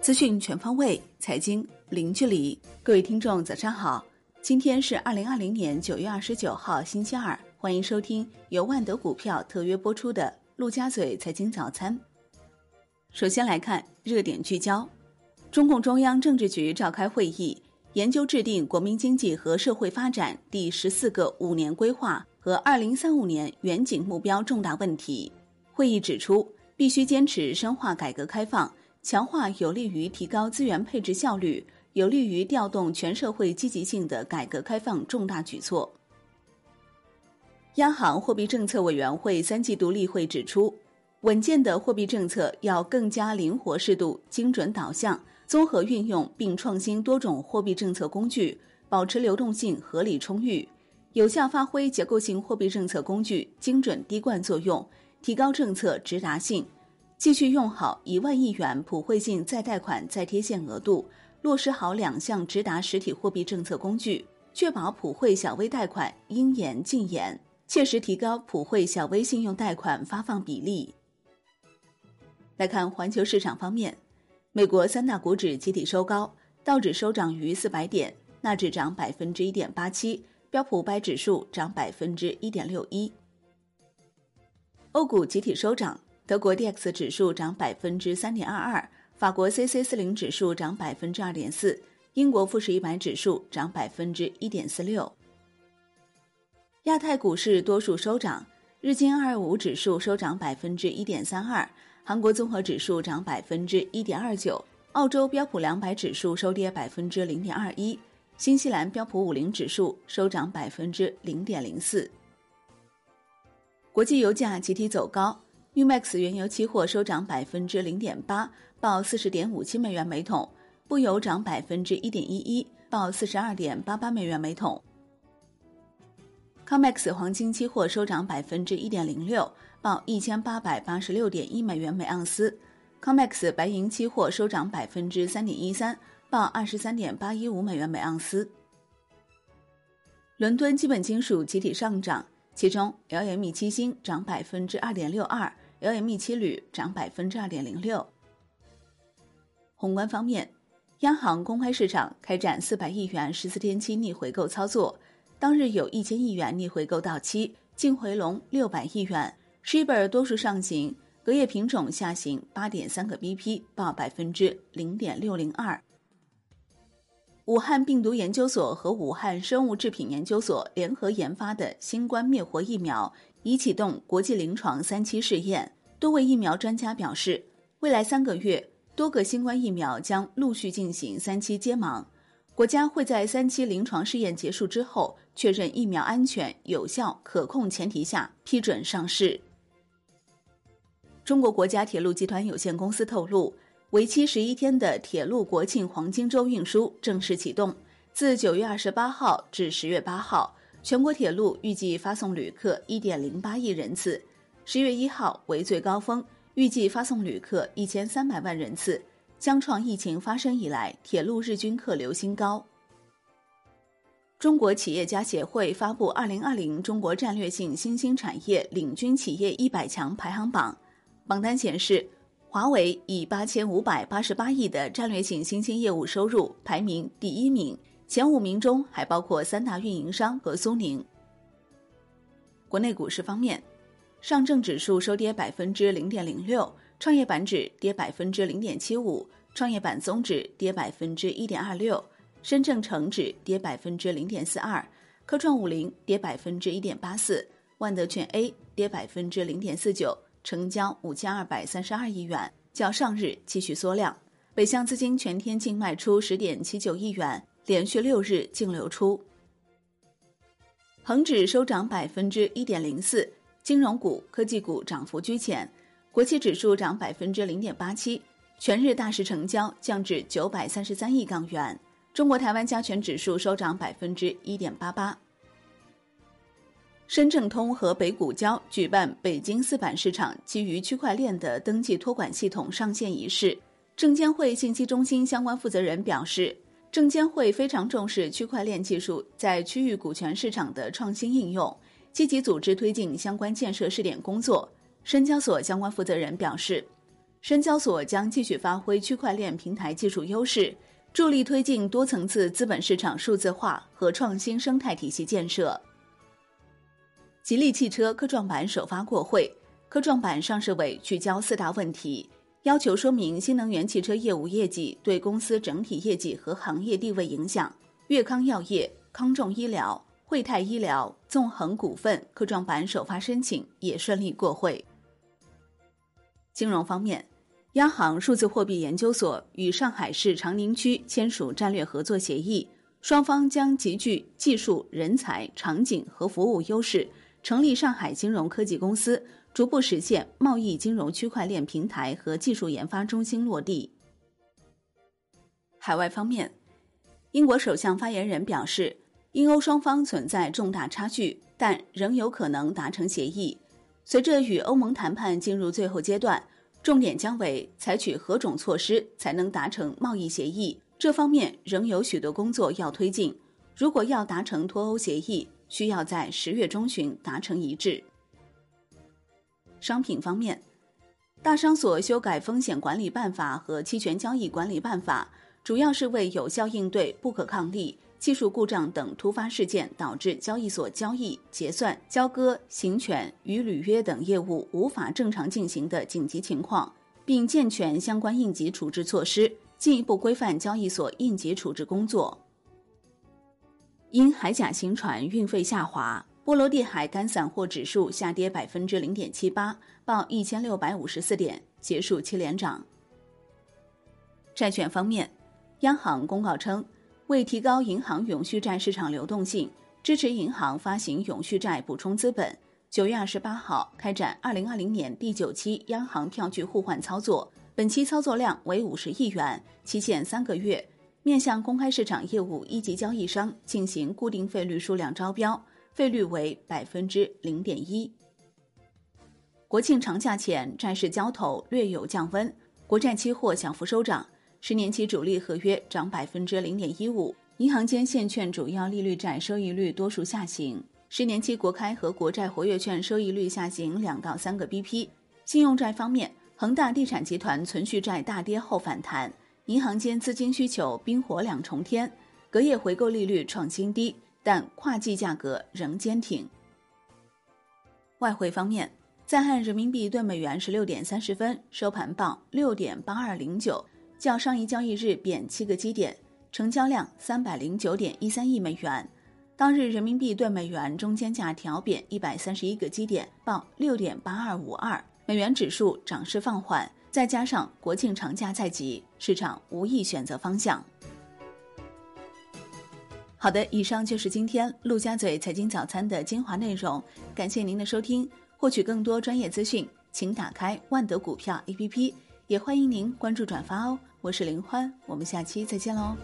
资讯全方位，财经零距离。各位听众，早上好！今天是二零二零年九月二十九号，星期二。欢迎收听由万德股票特约播出的《陆家嘴财经早餐》。首先来看热点聚焦：中共中央政治局召开会议，研究制定国民经济和社会发展第十四个五年规划和二零三五年远景目标重大问题。会议指出，必须坚持深化改革开放。强化有利于提高资源配置效率、有利于调动全社会积极性的改革开放重大举措。央行货币政策委员会三季度例会指出，稳健的货币政策要更加灵活适度、精准导向，综合运用并创新多种货币政策工具，保持流动性合理充裕，有效发挥结构性货币政策工具精准滴灌作用，提高政策直达性。继续用好一万亿元普惠性再贷款再贴现额度，落实好两项直达实体货币政策工具，确保普惠小微贷款应延尽延，切实提高普惠小微信用贷款发放比例。来看环球市场方面，美国三大股指集体收高，道指收涨逾四百点，纳指涨百分之一点八七，标普五百指数涨百分之一点六一。欧股集体收涨。德国 D X 指数涨百分之三点二二，法国 C C 四零指数涨百分之二点四，英国富时一百指数涨百分之一点四六。亚太股市多数收涨，日经二二五指数收涨百分之一点三二，韩国综合指数涨百分之一点二九，澳洲标普两百指数收跌百分之零点二一，新西兰标普五零指数收涨百分之零点零四。国际油价集体走高。New Max 原油期货收涨百分之零点八，报四十点五七美元每桶；布油涨百分之一点一一，报四十二点八八美元每桶。Comex 黄金期货收涨百分之一点零六，报一千八百八十六点一美元每盎司。Comex 白银期货收涨百分之三点一三，报二十三点八一五美元每盎司。伦敦基本金属集体上涨，其中 LME 七星涨百分之二点六二。LME 七铝涨百分之二点零六。宏观方面，央行公开市场开展四百亿元十四天期逆回购操作，当日有一千亿元逆回购到期，净回笼六百亿元。Shibor 多数上行，隔夜品种下行八点三个 BP，报百分之零点六零二。武汉病毒研究所和武汉生物制品研究所联合研发的新冠灭活疫苗。已启动国际临床三期试验。多位疫苗专家表示，未来三个月，多个新冠疫苗将陆续进行三期接盲。国家会在三期临床试验结束之后，确认疫苗安全、有效、可控前提下批准上市。中国国家铁路集团有限公司透露，为期十一天的铁路国庆黄金周运输正式启动，自九月二十八号至十月八号。全国铁路预计发送旅客一点零八亿人次，十月一号为最高峰，预计发送旅客一千三百万人次，将创疫情发生以来铁路日均客流新高。中国企业家协会发布二零二零中国战略性新兴产业领军企业一百强排行榜，榜单显示，华为以八千五百八十八亿的战略性新兴业务收入排名第一名。前五名中还包括三大运营商和苏宁。国内股市方面，上证指数收跌百分之零点零六，创业板指跌百分之零点七五，创业板综指跌百分之一点二六，深证成指跌百分之零点四二，科创五零跌百分之一点八四，万德全 A 跌百分之零点四九，成交五千二百三十二亿元，较上日继续缩量。北向资金全天净卖出十点七九亿元。连续六日净流出，恒指收涨百分之一点零四，金融股、科技股涨幅居前，国企指数涨百分之零点八七，全日大市成交降至九百三十三亿港元。中国台湾加权指数收涨百分之一点八八。深圳通和北股交举办北京四板市场基于区块链的登记托管系统上线仪式，证监会信息中心相关负责人表示。证监会非常重视区块链技术在区域股权市场的创新应用，积极组织推进相关建设试点工作。深交所相关负责人表示，深交所将继续发挥区块链平台技术优势，助力推进多层次资本市场数字化和创新生态体系建设。吉利汽车科创板首发过会，科创板上市委聚焦四大问题，要求说明新能源汽车业务业绩对公司整体业绩和行业地位影响。粤康药业、康众医疗、汇泰医疗、纵横股份科创板首发申请也顺利过会。金融方面，央行数字货币研究所与上海市长宁区签署战略合作协议，双方将集聚技术、人才、场景和服务优势，成立上海金融科技公司，逐步实现贸易金融区块链平台和技术研发中心落地。海外方面，英国首相发言人表示，英欧双方存在重大差距，但仍有可能达成协议。随着与欧盟谈判进入最后阶段，重点将为采取何种措施才能达成贸易协议。这方面仍有许多工作要推进。如果要达成脱欧协议，需要在十月中旬达成一致。商品方面，大商所修改风险管理办法和期权交易管理办法，主要是为有效应对不可抗力。技术故障等突发事件导致交易所交易、结算、交割、行权与履约等业务无法正常进行的紧急情况，并健全相关应急处置措施，进一步规范交易所应急处置工作。因海甲型船运费下滑，波罗的海干散货指数下跌百分之零点七八，报一千六百五十四点，结束七连涨。债券方面，央行公告称。为提高银行永续债市场流动性，支持银行发行永续债补充资本，九月二十八号开展二零二零年第九期央行票据互换操作，本期操作量为五十亿元，期限三个月，面向公开市场业务一级交易商进行固定费率数量招标，费率为百分之零点一。国庆长假前，债市交投略有降温，国债期货小幅收涨。十年期主力合约涨百分之零点一五，银行间现券主要利率债收益率多数下行。十年期国开和国债活跃券收益率下行两到三个 BP。信用债方面，恒大地产集团存续债大跌后反弹，银行间资金需求冰火两重天，隔夜回购利率创新低，但跨季价格仍坚挺。外汇方面，在岸人民币兑美元十六点三十分收盘报六点八二零九。较上一交易日贬七个基点，成交量三百零九点一三亿美元。当日人民币对美元中间价调贬一百三十一个基点，报六点八二五二。美元指数涨势放缓，再加上国庆长假在即，市场无意选择方向。好的，以上就是今天陆家嘴财经早餐的精华内容，感谢您的收听。获取更多专业资讯，请打开万德股票 APP。也欢迎您关注转发哦，我是林欢，我们下期再见喽。